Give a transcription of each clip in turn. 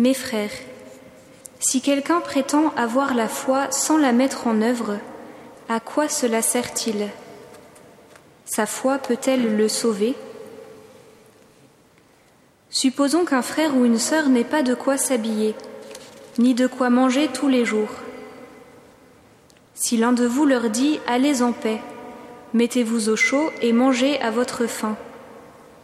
Mes frères, si quelqu'un prétend avoir la foi sans la mettre en œuvre, à quoi cela sert-il? Sa foi peut-elle le sauver? Supposons qu'un frère ou une sœur n'ait pas de quoi s'habiller, ni de quoi manger tous les jours. Si l'un de vous leur dit Allez en paix, mettez-vous au chaud et mangez à votre faim,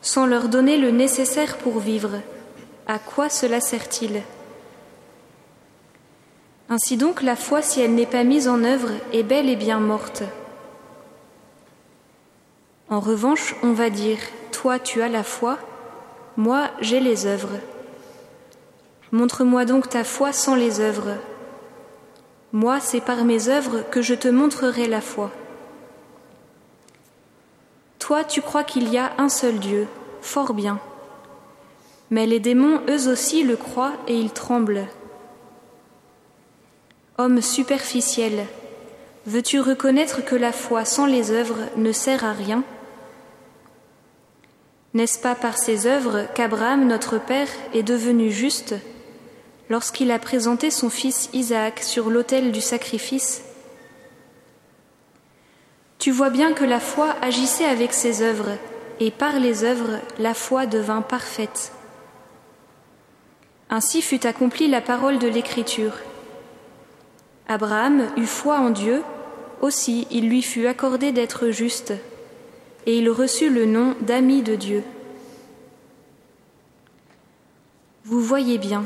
sans leur donner le nécessaire pour vivre, à quoi cela sert-il? Ainsi donc, la foi, si elle n'est pas mise en œuvre, est belle et bien morte. En revanche, on va dire, toi tu as la foi, moi j'ai les œuvres. Montre-moi donc ta foi sans les œuvres. Moi, c'est par mes œuvres que je te montrerai la foi. Toi, tu crois qu'il y a un seul Dieu, fort bien. Mais les démons, eux aussi, le croient et ils tremblent. Homme superficiel, veux-tu reconnaître que la foi sans les œuvres ne sert à rien? N'est-ce pas par ses œuvres qu'Abraham, notre Père, est devenu juste? Lorsqu'il a présenté son fils Isaac sur l'autel du sacrifice? Tu vois bien que la foi agissait avec ses œuvres, et par les œuvres, la foi devint parfaite. Ainsi fut accomplie la parole de l'Écriture. Abraham eut foi en Dieu, aussi il lui fut accordé d'être juste, et il reçut le nom d'ami de Dieu. Vous voyez bien,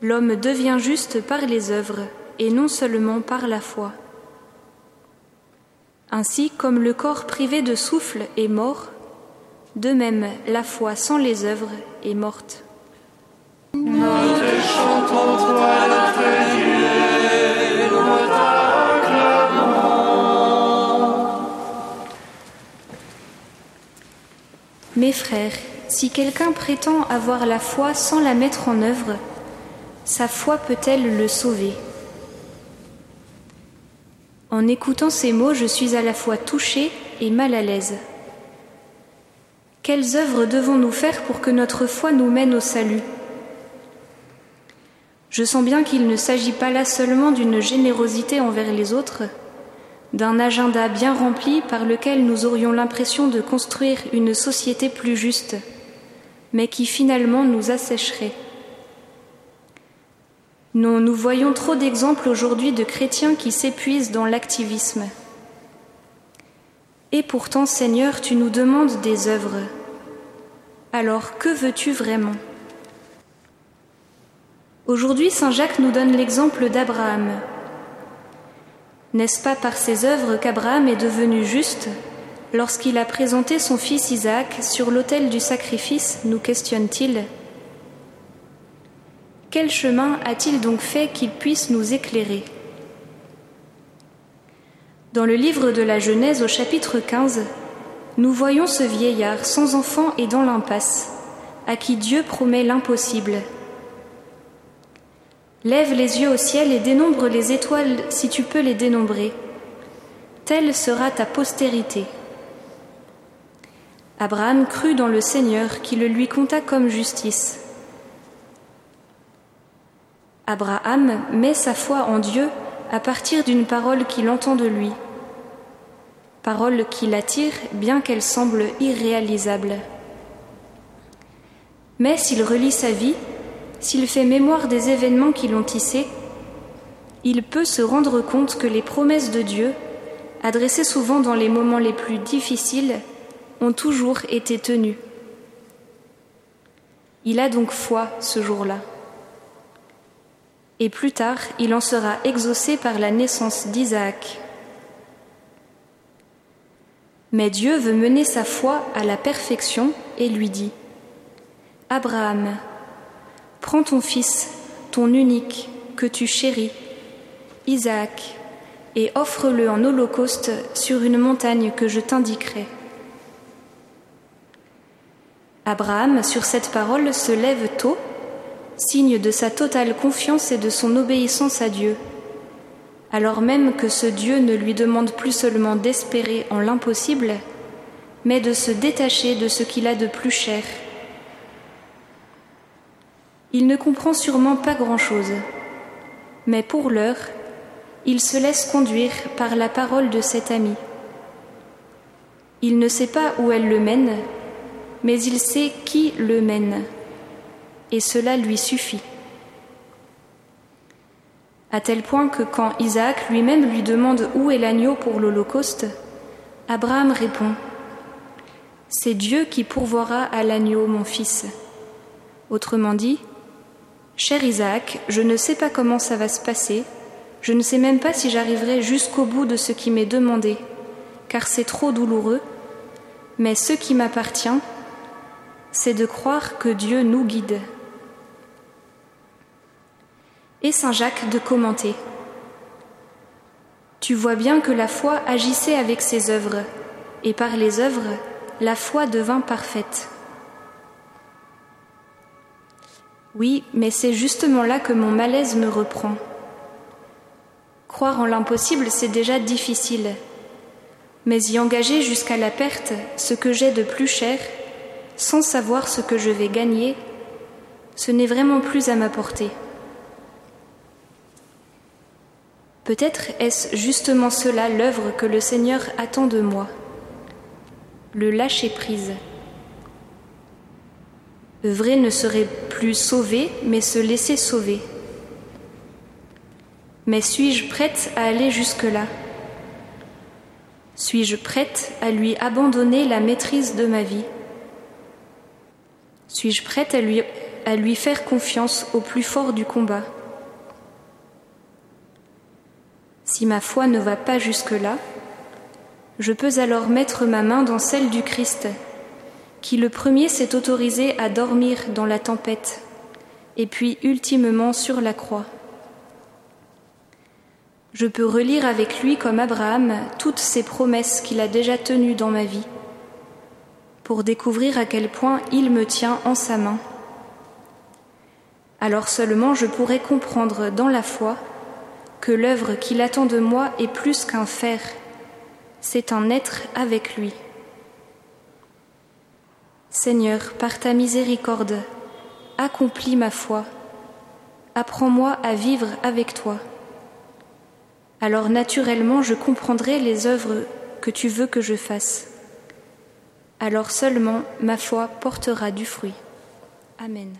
l'homme devient juste par les œuvres et non seulement par la foi. Ainsi comme le corps privé de souffle est mort, de même la foi sans les œuvres est morte. Mes frères, si quelqu'un prétend avoir la foi sans la mettre en œuvre, sa foi peut-elle le sauver? En écoutant ces mots, je suis à la fois touchée et mal à l'aise. Quelles œuvres devons-nous faire pour que notre foi nous mène au salut? Je sens bien qu'il ne s'agit pas là seulement d'une générosité envers les autres, d'un agenda bien rempli par lequel nous aurions l'impression de construire une société plus juste, mais qui finalement nous assécherait. Non, nous voyons trop d'exemples aujourd'hui de chrétiens qui s'épuisent dans l'activisme. Et pourtant, Seigneur, tu nous demandes des œuvres. Alors, que veux-tu vraiment? Aujourd'hui, Saint Jacques nous donne l'exemple d'Abraham. N'est-ce pas par ses œuvres qu'Abraham est devenu juste lorsqu'il a présenté son fils Isaac sur l'autel du sacrifice, nous questionne-t-il Quel chemin a-t-il donc fait qu'il puisse nous éclairer? Dans le livre de la Genèse au chapitre 15, nous voyons ce vieillard sans enfant et dans l'impasse, à qui Dieu promet l'impossible. Lève les yeux au ciel et dénombre les étoiles si tu peux les dénombrer. Telle sera ta postérité. Abraham crut dans le Seigneur qui le lui compta comme justice. Abraham met sa foi en Dieu à partir d'une parole qu'il entend de lui, parole qui l'attire bien qu'elle semble irréalisable. Mais s'il relit sa vie, s'il fait mémoire des événements qui l'ont tissé, il peut se rendre compte que les promesses de Dieu, adressées souvent dans les moments les plus difficiles, ont toujours été tenues. Il a donc foi ce jour-là. Et plus tard, il en sera exaucé par la naissance d'Isaac. Mais Dieu veut mener sa foi à la perfection et lui dit, Abraham, Prends ton fils, ton unique, que tu chéris, Isaac, et offre-le en holocauste sur une montagne que je t'indiquerai. Abraham, sur cette parole, se lève tôt, signe de sa totale confiance et de son obéissance à Dieu, alors même que ce Dieu ne lui demande plus seulement d'espérer en l'impossible, mais de se détacher de ce qu'il a de plus cher. Il ne comprend sûrement pas grand-chose, mais pour l'heure, il se laisse conduire par la parole de cet ami. Il ne sait pas où elle le mène, mais il sait qui le mène, et cela lui suffit. À tel point que quand Isaac lui-même lui demande où est l'agneau pour l'Holocauste, Abraham répond C'est Dieu qui pourvoira à l'agneau, mon fils. Autrement dit, Cher Isaac, je ne sais pas comment ça va se passer, je ne sais même pas si j'arriverai jusqu'au bout de ce qui m'est demandé, car c'est trop douloureux, mais ce qui m'appartient, c'est de croire que Dieu nous guide. Et Saint Jacques de commenter. Tu vois bien que la foi agissait avec ses œuvres, et par les œuvres, la foi devint parfaite. Oui, mais c'est justement là que mon malaise me reprend. Croire en l'impossible, c'est déjà difficile, mais y engager jusqu'à la perte ce que j'ai de plus cher, sans savoir ce que je vais gagner, ce n'est vraiment plus à ma portée. Peut-être est-ce justement cela l'œuvre que le Seigneur attend de moi, le lâcher-prise. Œuvrer ne serait plus sauver, mais se laisser sauver. Mais suis-je prête à aller jusque-là? Suis-je prête à lui abandonner la maîtrise de ma vie? Suis-je prête à lui, à lui faire confiance au plus fort du combat? Si ma foi ne va pas jusque-là, je peux alors mettre ma main dans celle du Christ, qui le premier s'est autorisé à dormir dans la tempête, et puis ultimement sur la croix. Je peux relire avec lui, comme Abraham, toutes ces promesses qu'il a déjà tenues dans ma vie pour découvrir à quel point il me tient en sa main. Alors seulement je pourrai comprendre dans la foi que l'œuvre qu'il attend de moi est plus qu'un faire, c'est un être avec lui. Seigneur, par ta miséricorde, accomplis ma foi, apprends-moi à vivre avec toi. Alors naturellement je comprendrai les œuvres que tu veux que je fasse alors seulement ma foi portera du fruit. Amen.